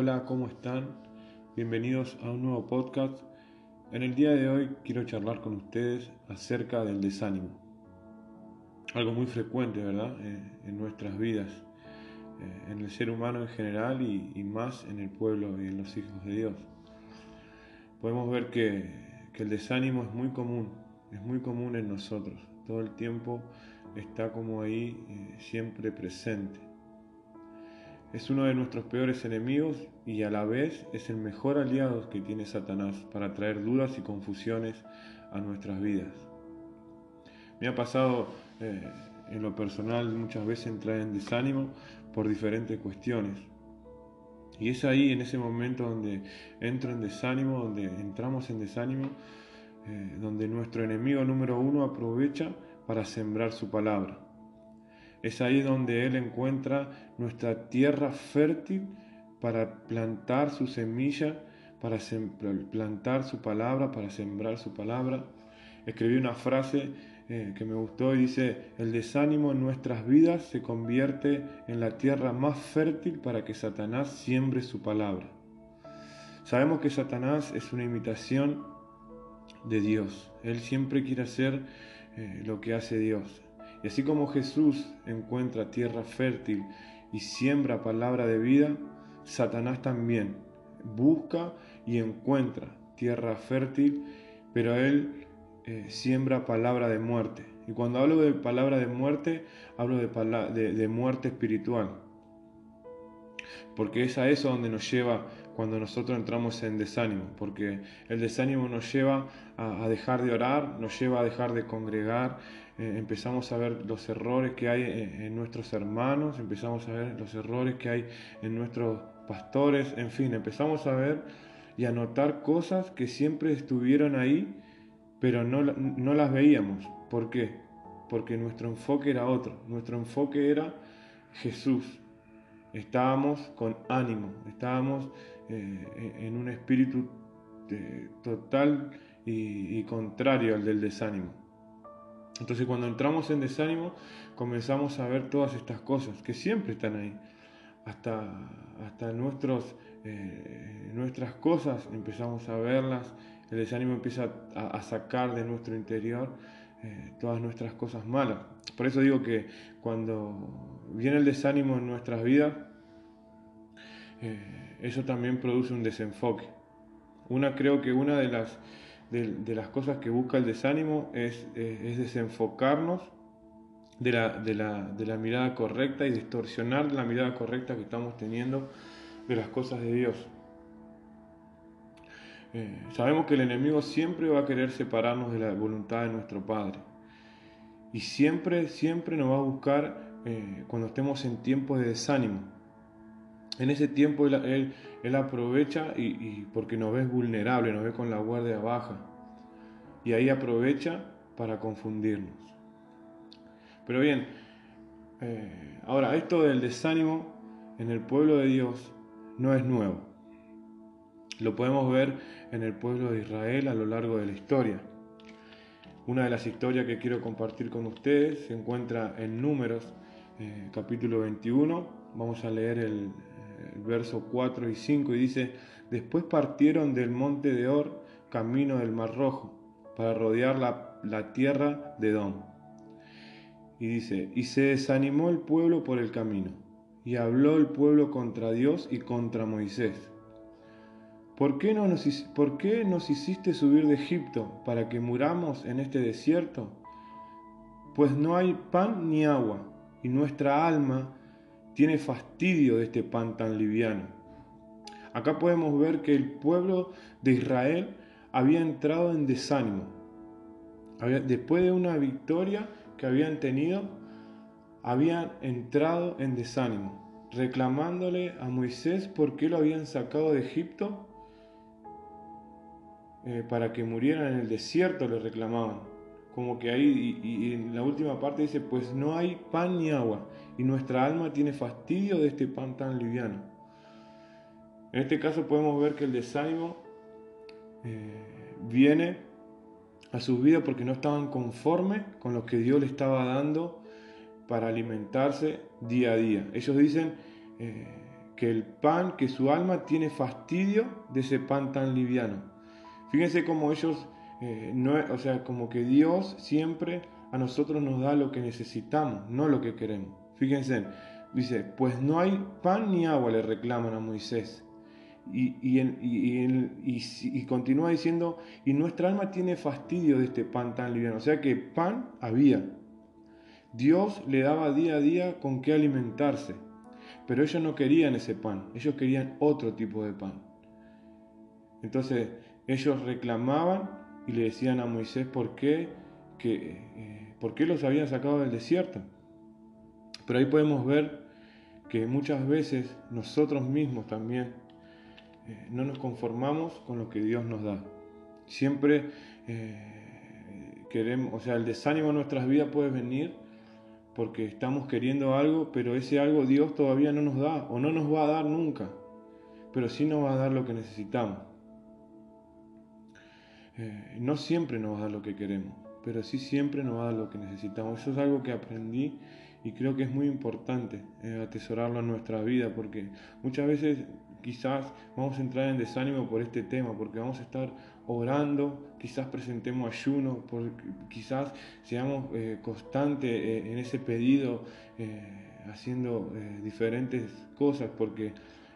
Hola, ¿cómo están? Bienvenidos a un nuevo podcast. En el día de hoy quiero charlar con ustedes acerca del desánimo. Algo muy frecuente, ¿verdad? Eh, en nuestras vidas, eh, en el ser humano en general y, más en el pueblo y en los hijos de Dios. Podemos ver que, el desánimo es muy común, es muy común en nosotros. Todo el tiempo está como ahí eh, siempre presente. Es uno de nuestros peores enemigos y a la vez es el mejor aliado que tiene Satanás para traer dudas y confusiones a nuestras vidas. Me ha pasado eh, en lo personal muchas veces entrar en desánimo por diferentes cuestiones. Y es ahí, en ese momento donde entro en desánimo, donde entramos en desánimo, eh, donde nuestro enemigo número uno aprovecha para sembrar su palabra. Es ahí donde Él encuentra nuestra tierra fértil para plantar su semilla, para plantar su palabra, para sembrar su palabra. Escribí una frase eh, que me gustó y dice, el desánimo en nuestras vidas se convierte en la tierra más fértil para que Satanás siembre su palabra. Sabemos que Satanás es una imitación de Dios. Él siempre quiere hacer eh, lo que hace Dios. Y así como Jesús encuentra tierra fértil y siembra palabra de vida, Satanás también busca y encuentra tierra fértil, pero él eh, siembra palabra de muerte. Y cuando hablo de palabra de muerte, hablo de, de, muerte espiritual. Porque es a eso donde nos lleva cuando nosotros entramos en desánimo, porque el desánimo nos lleva a, dejar de orar, nos lleva a dejar de congregar, eh, empezamos a ver los errores que hay en, nuestros hermanos, empezamos a ver los errores que hay en nuestros pastores, en fin, empezamos a ver y a notar cosas que siempre estuvieron ahí, pero no, no las veíamos. ¿Por qué? Porque nuestro enfoque era otro, nuestro enfoque era Jesús. Estábamos con ánimo, estábamos eh, en un espíritu eh, total y, contrario al del desánimo. Entonces cuando entramos en desánimo comenzamos a ver todas estas cosas que siempre están ahí. Hasta, hasta nuestros, eh, nuestras cosas empezamos a verlas, el desánimo empieza a, sacar de nuestro interior todas nuestras cosas malas. Por eso digo que cuando viene el desánimo en nuestras vidas, eso también produce un desenfoque. Una creo que una de las, de, las cosas que busca el desánimo es, es desenfocarnos de la, de, la, de la, mirada correcta y distorsionar la mirada correcta que estamos teniendo de las cosas de Dios. Eh, sabemos que el enemigo siempre va a querer separarnos de la voluntad de nuestro Padre. Y siempre, siempre nos va a buscar eh, cuando estemos en tiempos de desánimo en ese tiempo él, aprovecha y, porque nos ve vulnerable, nos ve con la guardia baja. Y ahí aprovecha para confundirnos. Pero bien, eh, ahora esto del desánimo en el pueblo de Dios no es nuevo. Lo podemos ver en el pueblo de Israel a lo largo de la historia. Una de las historias que quiero compartir con ustedes se encuentra en Números, eh, capítulo 21. Vamos a leer el, el verso 4 y 5, y dice, después partieron del monte de Or, camino del Mar Rojo, para rodear la, tierra de Edom. Y dice, y se desanimó el pueblo por el camino, y habló el pueblo contra Dios y contra Moisés. ¿Por qué, no nos, ¿Por qué nos hiciste subir de Egipto para que muramos en este desierto? Pues no hay pan ni agua, y nuestra alma tiene fastidio de este pan tan liviano. Acá podemos ver que el pueblo de Israel había entrado en desánimo. después de una victoria que habían tenido, habían entrado en desánimo, reclamándole a Moisés por qué lo habían sacado de Egipto eh, para que muriera en el desierto, le reclamaban como que ahí, y, en la última parte dice, pues no hay pan ni agua, y nuestra alma tiene fastidio de este pan tan liviano. En este caso podemos ver que el desánimo eh, viene a su vida porque no estaban conformes con lo que Dios le estaba dando para alimentarse día a día. Ellos dicen eh, que el pan, que su alma tiene fastidio de ese pan tan liviano. Fíjense cómo ellos, eh, no, o sea, como que Dios siempre a nosotros nos da lo que necesitamos, no lo que queremos. Fíjense, dice, pues no hay pan ni agua, le reclaman a Moisés. Y, y, continúa diciendo, y nuestra alma tiene fastidio de este pan tan liviano. O sea que pan había. Dios le daba día a día con qué alimentarse. Pero ellos no querían ese pan, ellos querían otro tipo de pan. Entonces ellos reclamaban y le decían a Moisés por qué, que, eh, por qué los habían sacado del desierto. Pero ahí podemos ver que muchas veces nosotros mismos también eh, no nos conformamos con lo que Dios nos da. Siempre eh, queremos, o sea, el desánimo en nuestras vidas puede venir porque estamos queriendo algo, pero ese algo Dios todavía no nos da o no nos va a dar nunca, pero sí nos va a dar lo que necesitamos. Eh, no siempre nos va a dar lo que queremos, pero sí siempre nos va a dar lo que necesitamos. Eso es algo que aprendí y creo que es muy importante atesorarlo en nuestra vida, porque muchas veces quizás vamos a entrar en desánimo por este tema, porque vamos a estar orando, quizás presentemos ayuno, quizás seamos eh, constantes eh, en ese pedido, eh, haciendo diferentes cosas, porque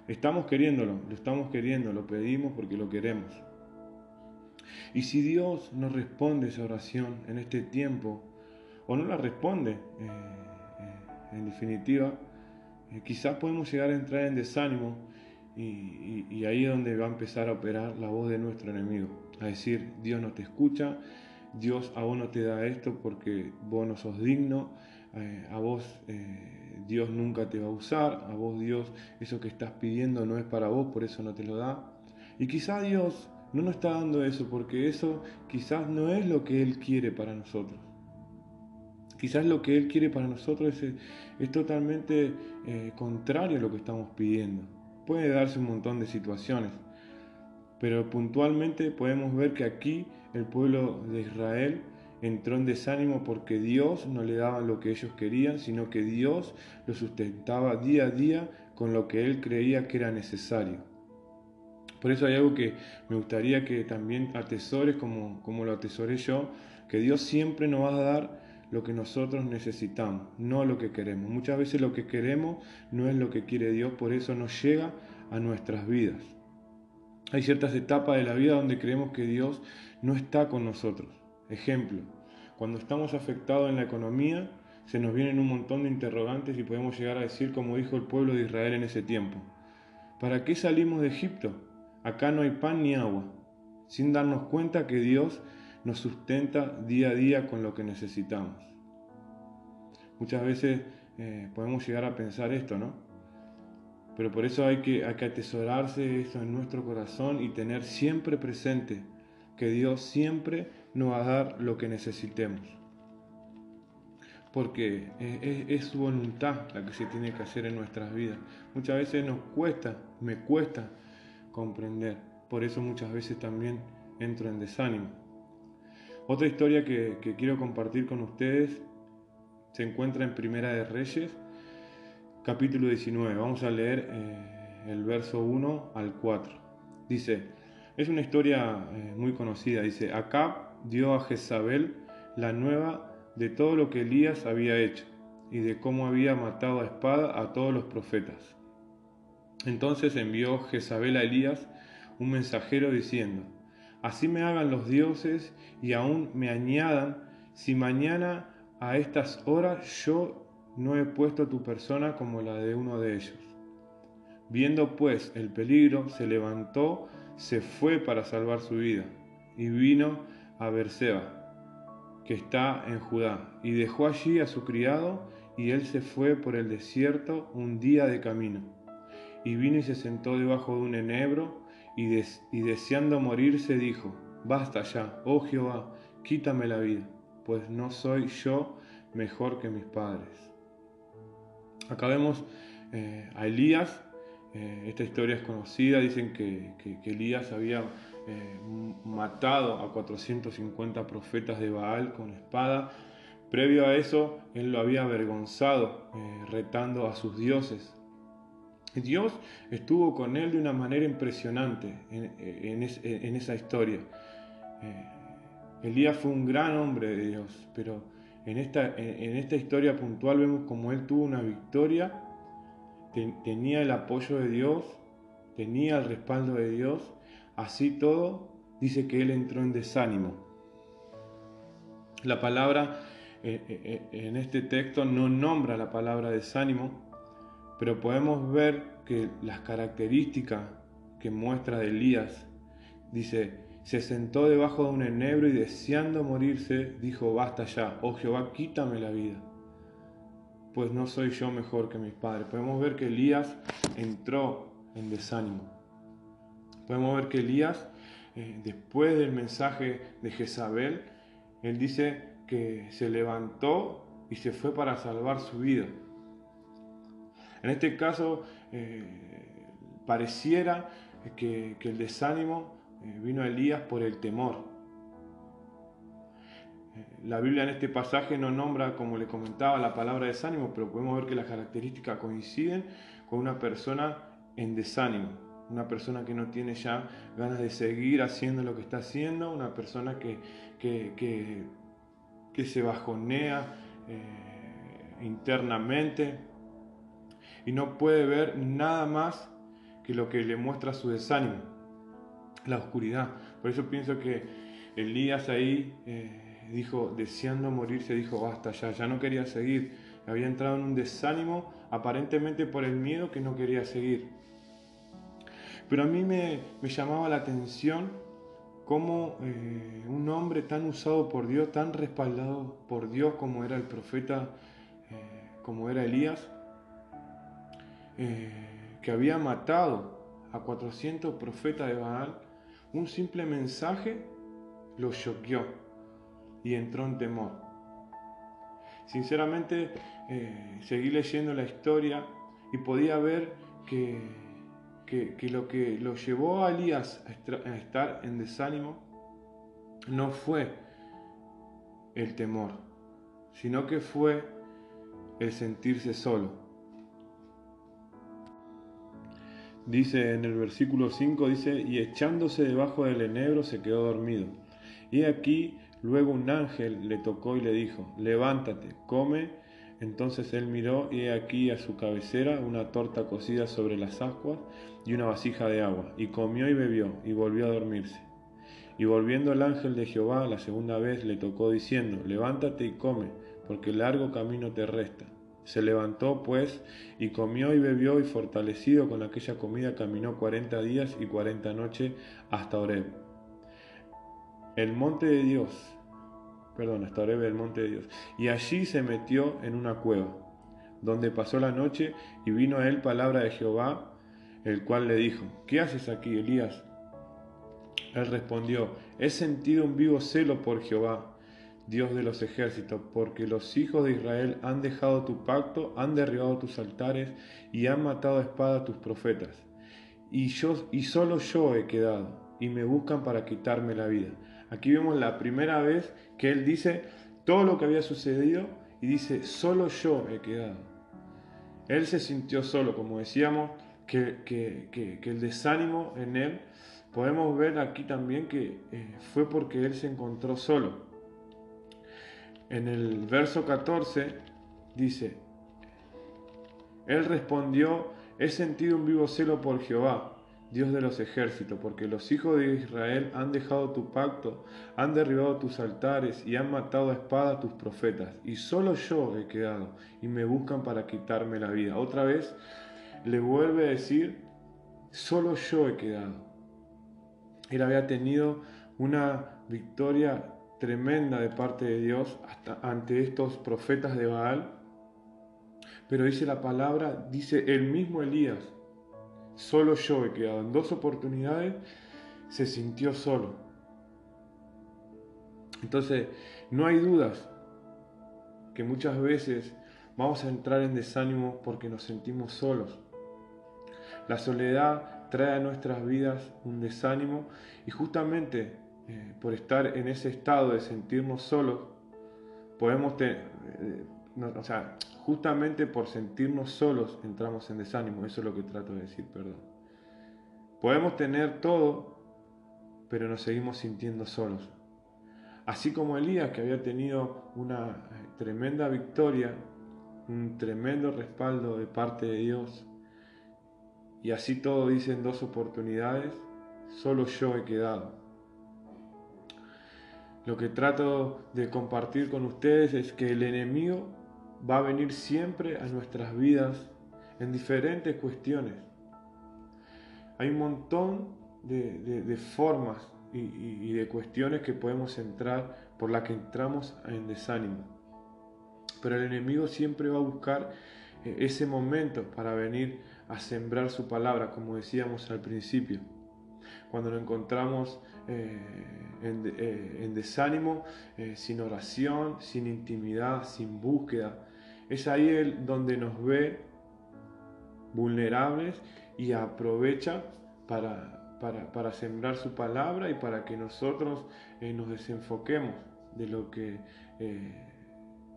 estamos queriéndolo, lo estamos queriendo, lo pedimos porque lo queremos. Y si Dios nos responde esa oración en este tiempo, o no la responde, en definitiva, quizás podemos llegar a entrar en desánimo y, ahí es donde va a empezar a operar la voz de nuestro enemigo. A decir, Dios no te escucha, Dios a vos no te da esto porque vos no sos digno, eh, a vos eh, Dios nunca te va a usar, a vos Dios eso que estás pidiendo no es para vos, por eso no te lo da. Y quizá Dios no nos está dando eso porque eso quizás no es lo que Él quiere para nosotros. Quizás lo que Él quiere para nosotros es, totalmente eh, contrario a lo que estamos pidiendo. Puede darse un montón de situaciones, pero puntualmente podemos ver que aquí el pueblo de Israel entró en desánimo porque Dios no le daba lo que ellos querían, sino que Dios lo sustentaba día a día con lo que él creía que era necesario. Por eso hay algo que me gustaría que también atesores como, como lo atesoré yo, que Dios siempre nos va a dar lo que nosotros necesitamos, no lo que queremos. Muchas veces lo que queremos no es lo que quiere Dios, por eso nos llega a nuestras vidas. Hay ciertas etapas de la vida donde creemos que Dios no está con nosotros. Ejemplo, cuando estamos afectados en la economía, se nos vienen un montón de interrogantes y podemos llegar a decir, como dijo el pueblo de Israel en ese tiempo, ¿para qué salimos de Egipto? Acá no hay pan ni agua, sin darnos cuenta que Dios nos sustenta día a día con lo que necesitamos. Muchas veces eh, podemos llegar a pensar esto, ¿no? Pero por eso hay que, hay que atesorarse eso en nuestro corazón y tener siempre presente que Dios siempre nos va a dar lo que necesitemos. Porque es, es, su voluntad la que se tiene que hacer en nuestras vidas. Muchas veces nos cuesta, me cuesta comprender. Por eso muchas veces también entro en desánimo. Otra historia que, quiero compartir con ustedes se encuentra en Primera de Reyes, capítulo 19. Vamos a leer eh, el verso 1 al 4. Dice, es una historia eh, muy conocida. Dice, Acab dio a Jezabel la nueva de todo lo que Elías había hecho y de cómo había matado a espada a todos los profetas. Entonces envió Jezabel a Elías un mensajero diciendo, Así me hagan los dioses y aún me añadan, si mañana a estas horas yo no he puesto tu persona como la de uno de ellos. Viendo pues el peligro, se levantó, se fue para salvar su vida, y vino a Berseba, que está en Judá, y dejó allí a su criado, y él se fue por el desierto un día de camino. Y vino y se sentó debajo de un enebro, y, deseando morirse dijo, Basta ya, oh Jehová, quítame la vida, pues no soy yo mejor que mis padres. Acá vemos eh, a Elías, eh, esta historia es conocida, dicen que, Elías había eh, matado a 450 profetas de Baal con espada. Previo a eso, él lo había avergonzado, retando a sus dioses. Dios estuvo con él de una manera impresionante en, esa historia. Eh, Elías fue un gran hombre de Dios, pero en esta, historia puntual vemos como él tuvo una victoria, tenía el apoyo de Dios, tenía el respaldo de Dios, así todo dice que él entró en desánimo. La palabra eh, eh, en este texto no nombra la palabra desánimo, pero podemos ver que las características que muestra de Elías, dice, se sentó debajo de un enebro y deseando morirse, dijo, basta ya, oh Jehová, quítame la vida, pues no soy yo mejor que mis padres. Podemos ver que Elías entró en desánimo. Podemos ver que Elías, eh, después del mensaje de Jezabel, él dice que se levantó y se fue para salvar su vida. En este caso, eh, pareciera que, el desánimo eh, vino a Elías por el temor. Eh, la Biblia en este pasaje no nombra, como le comentaba, la palabra desánimo, pero podemos ver que las características coinciden con una persona en desánimo, una persona que no tiene ya ganas de seguir haciendo lo que está haciendo, una persona que, que, se bajonea internamente, y no puede ver nada más que lo que le muestra su desánimo, la oscuridad. Por eso pienso que Elías ahí eh, dijo, deseando morirse, dijo, basta ya, ya no quería seguir. Había entrado en un desánimo aparentemente por el miedo que no quería seguir. Pero a mí me, llamaba la atención cómo eh, un hombre tan usado por Dios, tan respaldado por Dios como era el profeta, eh, como era Elías, eh, que había matado a 400 profetas de Baal, un simple mensaje lo choqueó y entró en temor. Sinceramente, eh, seguí leyendo la historia y podía ver que, que, lo que lo llevó a Elías a estar en desánimo no fue el temor, sino que fue el sentirse solo. Dice en el versículo 5, dice, y echándose debajo del enebro se quedó dormido. Y aquí luego un ángel le tocó y le dijo, levántate, come. Entonces él miró y he aquí a su cabecera una torta cocida sobre las ascuas y una vasija de agua, y comió y bebió, y volvió a dormirse. Y volviendo el ángel de Jehová la segunda vez le tocó diciendo, levántate y come, porque largo camino te resta. Se levantó, pues, y comió y bebió, y fortalecido con aquella comida caminó cuarenta días y cuarenta noches hasta Oreb. El monte de Dios, perdón, hasta Oreb, el monte de Dios. Y allí se metió en una cueva, donde pasó la noche, y vino a él palabra de Jehová, el cual le dijo, ¿qué haces aquí, Elías? Él respondió, he sentido un vivo celo por Jehová Dios de los ejércitos, porque los hijos de Israel han dejado tu pacto, han derribado tus altares y han matado a espada tus profetas. Y, yo, y solo yo he quedado, y me buscan para quitarme la vida. Aquí vemos la primera vez que él dice todo lo que había sucedido y dice, solo yo he quedado. Él se sintió solo, como decíamos, que, que, el desánimo en él, podemos ver aquí también que eh, fue porque él se encontró solo en el verso 14 dice, Él respondió, he sentido un vivo celo por Jehová, Dios de los ejércitos, porque los hijos de Israel han dejado tu pacto, han derribado tus altares y han matado a espada a tus profetas, y solo yo he quedado, y me buscan para quitarme la vida. Otra vez le vuelve a decir, solo yo he quedado. Él había tenido una victoria tremenda de parte de Dios hasta ante estos profetas de Baal. Pero dice la palabra, dice el mismo Elías, solo yo he quedado. En dos oportunidades se sintió solo. Entonces, no hay dudas que muchas veces vamos a entrar en desánimo porque nos sentimos solos. La soledad trae a nuestras vidas un desánimo y justamente eh, por estar en ese estado de sentirnos solos, podemos eh, o sea, justamente por sentirnos solos entramos en desánimo, eso es lo que trato de decir, perdón. Podemos tener todo, pero nos seguimos sintiendo solos. Así como Elías, que había tenido una eh, tremenda victoria, un tremendo respaldo de parte de Dios, y así todo dice en dos oportunidades, solo yo he quedado. Lo que trato de compartir con ustedes es que el enemigo va a venir siempre a nuestras vidas en diferentes cuestiones. Hay un montón de, formas y, de cuestiones que podemos entrar por las que entramos en desánimo. Pero el enemigo siempre va a buscar eh, ese momento para venir a sembrar su palabra, como decíamos al principio. Cuando nos encontramos eh, eh, en, desánimo, sin oración, sin intimidad, sin búsqueda, es ahí donde nos ve vulnerables y aprovecha para, para, sembrar su palabra y para que nosotros nos desenfoquemos de lo que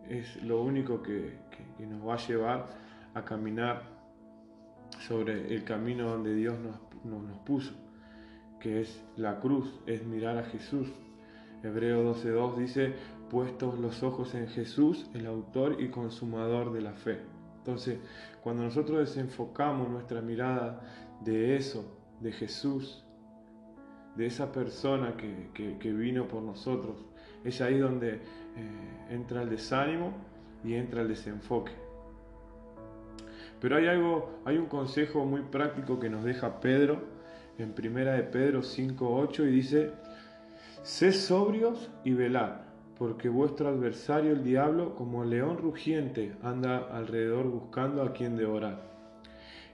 es lo único que, nos va a llevar a caminar sobre el camino donde Dios nos, nos, puso, que es la cruz, es mirar a Jesús. Hebreo 12.2 dice, puestos los ojos en Jesús, el autor y consumador de la fe. Entonces, cuando nosotros desenfocamos nuestra mirada de eso, de Jesús, de esa persona que, vino por nosotros, es ahí donde eh, entra el desánimo y entra el desenfoque. Pero hay algo, hay un consejo muy práctico que nos deja Pedro en primera de Pedro 5:8 y dice: "Sed sobrios y velad, porque vuestro adversario el diablo, como león rugiente, anda alrededor buscando a quien devorar."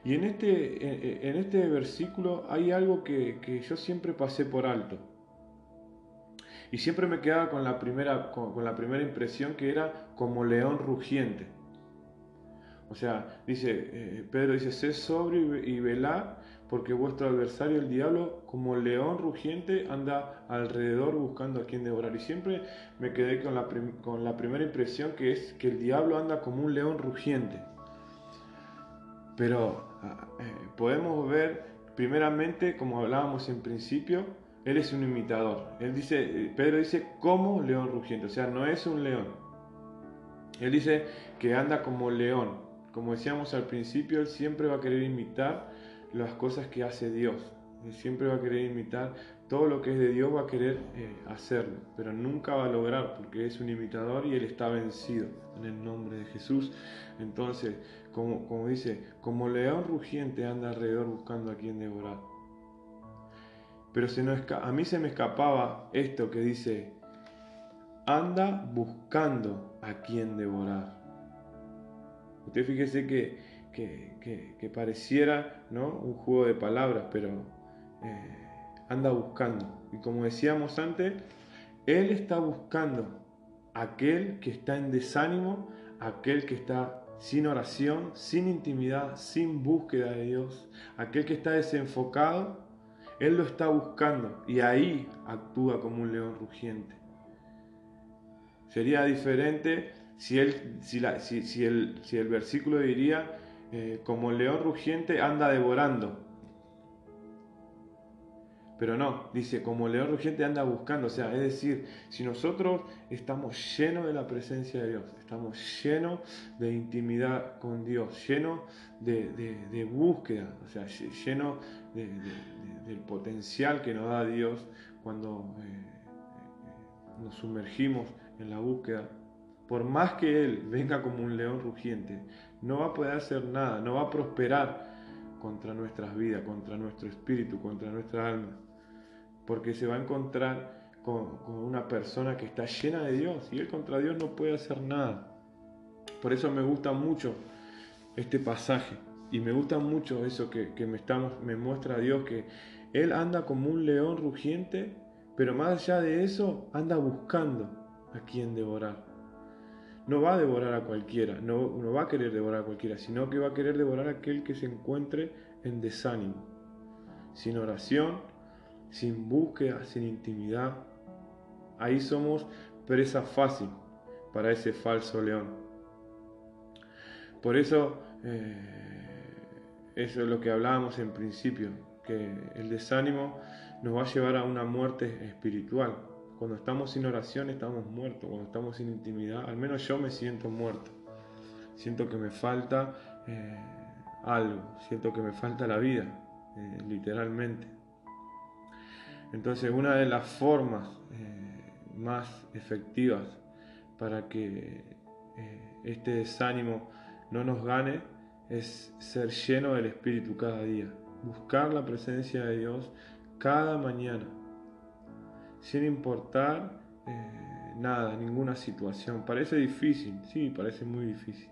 Y en este, en este versículo hay algo que, yo siempre pasé por alto. Y siempre me quedaba con la primera, con, la primera impresión que era como león rugiente. O sea, dice, eh, Pedro dice, sé sobrio y velá, porque vuestro adversario el diablo, como león rugiente, anda alrededor buscando a quien devorar. Y siempre me quedé con la, primera impresión que es que el diablo anda como un león rugiente. Pero ah, eh, podemos ver, primeramente, como hablábamos en principio, él es un imitador. Él dice, eh, Pedro dice, como león rugiente, o sea, no es un león. Él dice que anda como león. Como decíamos al principio, él siempre va a querer imitar las cosas que hace Dios. Siempre va a querer imitar todo lo que es de Dios, va a querer eh, hacerlo, pero nunca va a lograr porque es un imitador y él está vencido en el nombre de Jesús. Entonces, como, como dice, como león rugiente anda alrededor buscando a quien devorar. Pero se a mí se me escapaba esto que dice, anda buscando a quien devorar. Usted fíjese que, que, pareciera ¿no? un juego de palabras, pero eh, anda buscando. Y como decíamos antes, Él está buscando aquel que está en desánimo, aquel que está sin oración, sin intimidad, sin búsqueda de Dios, aquel que está desenfocado, Él lo está buscando y ahí actúa como un león rugiente. Sería diferente si, él, si, el, si el, versículo diría, eh, como león rugiente anda devorando, pero no, dice, como león rugiente anda buscando. O sea, es decir, si nosotros estamos llenos de la presencia de Dios, estamos llenos de intimidad con Dios, llenos de, búsqueda, o sea, llenos del potencial que nos da Dios cuando eh, eh, nos sumergimos en la búsqueda, por más que Él venga como un león rugiente, no va a poder hacer nada, no va a prosperar contra nuestras vidas, contra nuestro espíritu, contra nuestra alma porque se va a encontrar con, una persona que está llena de Dios y él contra Dios no puede hacer nada. Por eso me gusta mucho este pasaje y me gusta mucho eso que, me, me muestra Dios, que Él anda como un león rugiente, pero más allá de eso anda buscando a quien devorar. No va a devorar a cualquiera, no, va a querer devorar a cualquiera, sino que va a querer devorar a aquel que se encuentre en desánimo, sin oración, sin búsqueda, sin intimidad. Ahí somos presa fácil para ese falso león. Por eso, eso es lo que hablábamos en principio, que el desánimo nos va a llevar a una muerte espiritual. Cuando estamos sin oración estamos muertos, cuando estamos sin intimidad, al menos yo me siento muerto. Siento que me falta eh, algo, siento que me falta la vida, eh, literalmente. Entonces una de las formas eh, más efectivas para que este desánimo no nos gane es ser lleno del Espíritu cada día, buscar la presencia de Dios cada mañana, sin importar eh, nada, ninguna situación. Parece difícil, sí, parece muy difícil,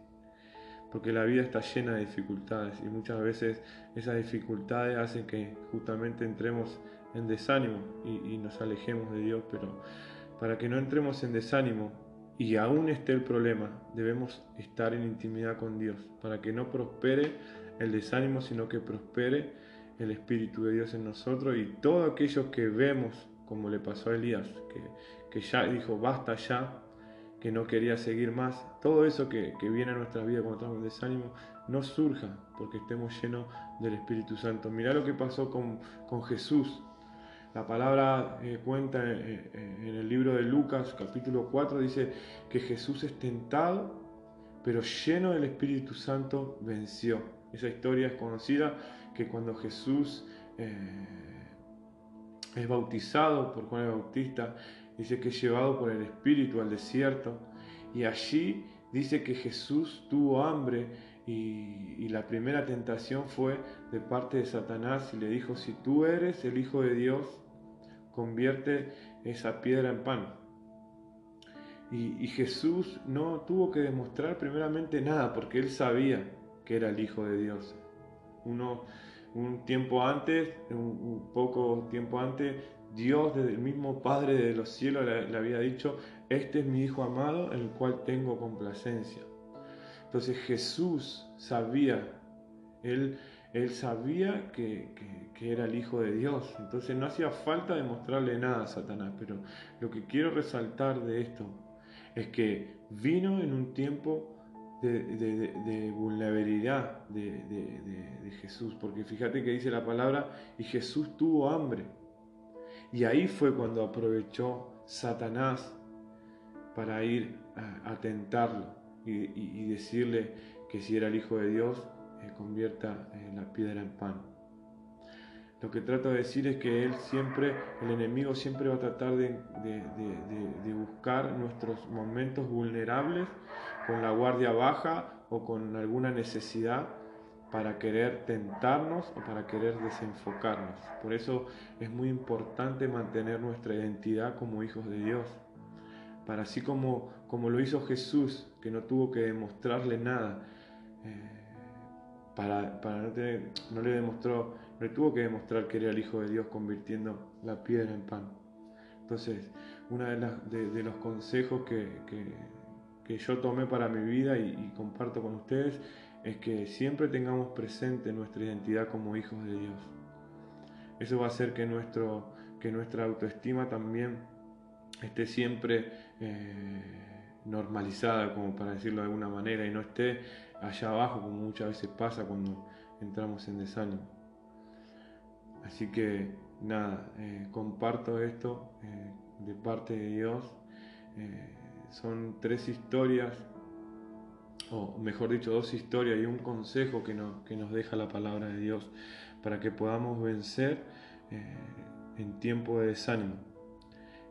porque la vida está llena de dificultades y muchas veces esas dificultades hacen que justamente entremos en desánimo y, nos alejemos de Dios, pero para que no entremos en desánimo y aún esté el problema, debemos estar en intimidad con Dios, para que no prospere el desánimo, sino que prospere el Espíritu de Dios en nosotros y todo aquello que vemos, como le pasó a Elías, que, que ya dijo, basta ya, que no quería seguir más, todo eso que, que viene a nuestra vida cuando estamos en desánimo, no surja porque estemos llenos del Espíritu Santo. Mirá lo que pasó con, con Jesús la palabra eh, cuenta eh, eh, en el libro de Lucas capítulo 4, dice que Jesús es tentado, pero lleno del Espíritu Santo venció. Esa historia es conocida que cuando Jesús es bautizado por Juan el Bautista, dice que es llevado por el Espíritu al desierto y allí dice que Jesús tuvo hambre y, y, la primera tentación fue de parte de Satanás y le dijo, si tú eres el Hijo de Dios, convierte esa piedra en pan. Y, Jesús no tuvo que demostrar primeramente nada, porque él sabía que era el Hijo de Dios. Uno, un tiempo antes, un, poco tiempo antes, Dios, desde el mismo Padre de los cielos, le, había dicho, este es mi Hijo amado, en el cual tengo complacencia. Entonces Jesús sabía, él, él sabía que, que era el Hijo de Dios. Entonces no hacía falta demostrarle nada a Satanás, pero lo que quiero resaltar de esto es que vino en un tiempo de, vulnerabilidad de, Jesús, porque fíjate que dice la palabra, y Jesús tuvo hambre. Y ahí fue cuando aprovechó Satanás para ir a, tentarlo y, decirle que si era el Hijo de Dios, eh, convierta eh, la piedra en pan. Lo que trato de decir es que él siempre, el enemigo siempre va a tratar de, buscar nuestros momentos vulnerables con la guardia baja o con alguna necesidad para querer tentarnos o para querer desenfocarnos. Por eso es muy importante mantener nuestra identidad como hijos de Dios. Para así como, como lo hizo Jesús, que no tuvo que demostrarle nada, eh, para, para no, no le demostró le tuvo que demostrar que era el Hijo de Dios convirtiendo la piedra en pan. Entonces, uno de, los consejos que, yo tomé para mi vida y, comparto con ustedes es que siempre tengamos presente nuestra identidad como hijos de Dios. Eso va a hacer que, nuestro, que nuestra autoestima también esté siempre eh, normalizada, como para decirlo de alguna manera, y no esté allá abajo, como muchas veces pasa cuando entramos en desánimo. Así que nada, eh, comparto esto eh, de parte de Dios. Son tres historias, o mejor dicho, dos historias y un consejo que, que nos deja la palabra de Dios para que podamos vencer en tiempo de desánimo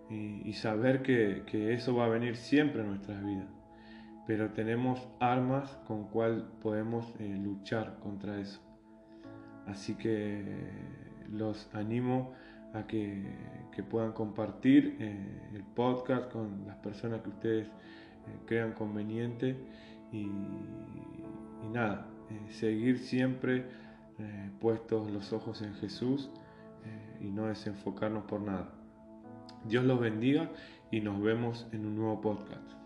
y, saber que, que, eso va a venir siempre en nuestras vidas. Pero tenemos armas con cual podemos luchar contra eso. Así que los animo a que, puedan compartir eh, el podcast con las personas que ustedes eh, crean conveniente y, nada, eh, seguir siempre puestos los ojos en Jesús y no desenfocarnos por nada. Dios los bendiga y nos vemos en un nuevo podcast.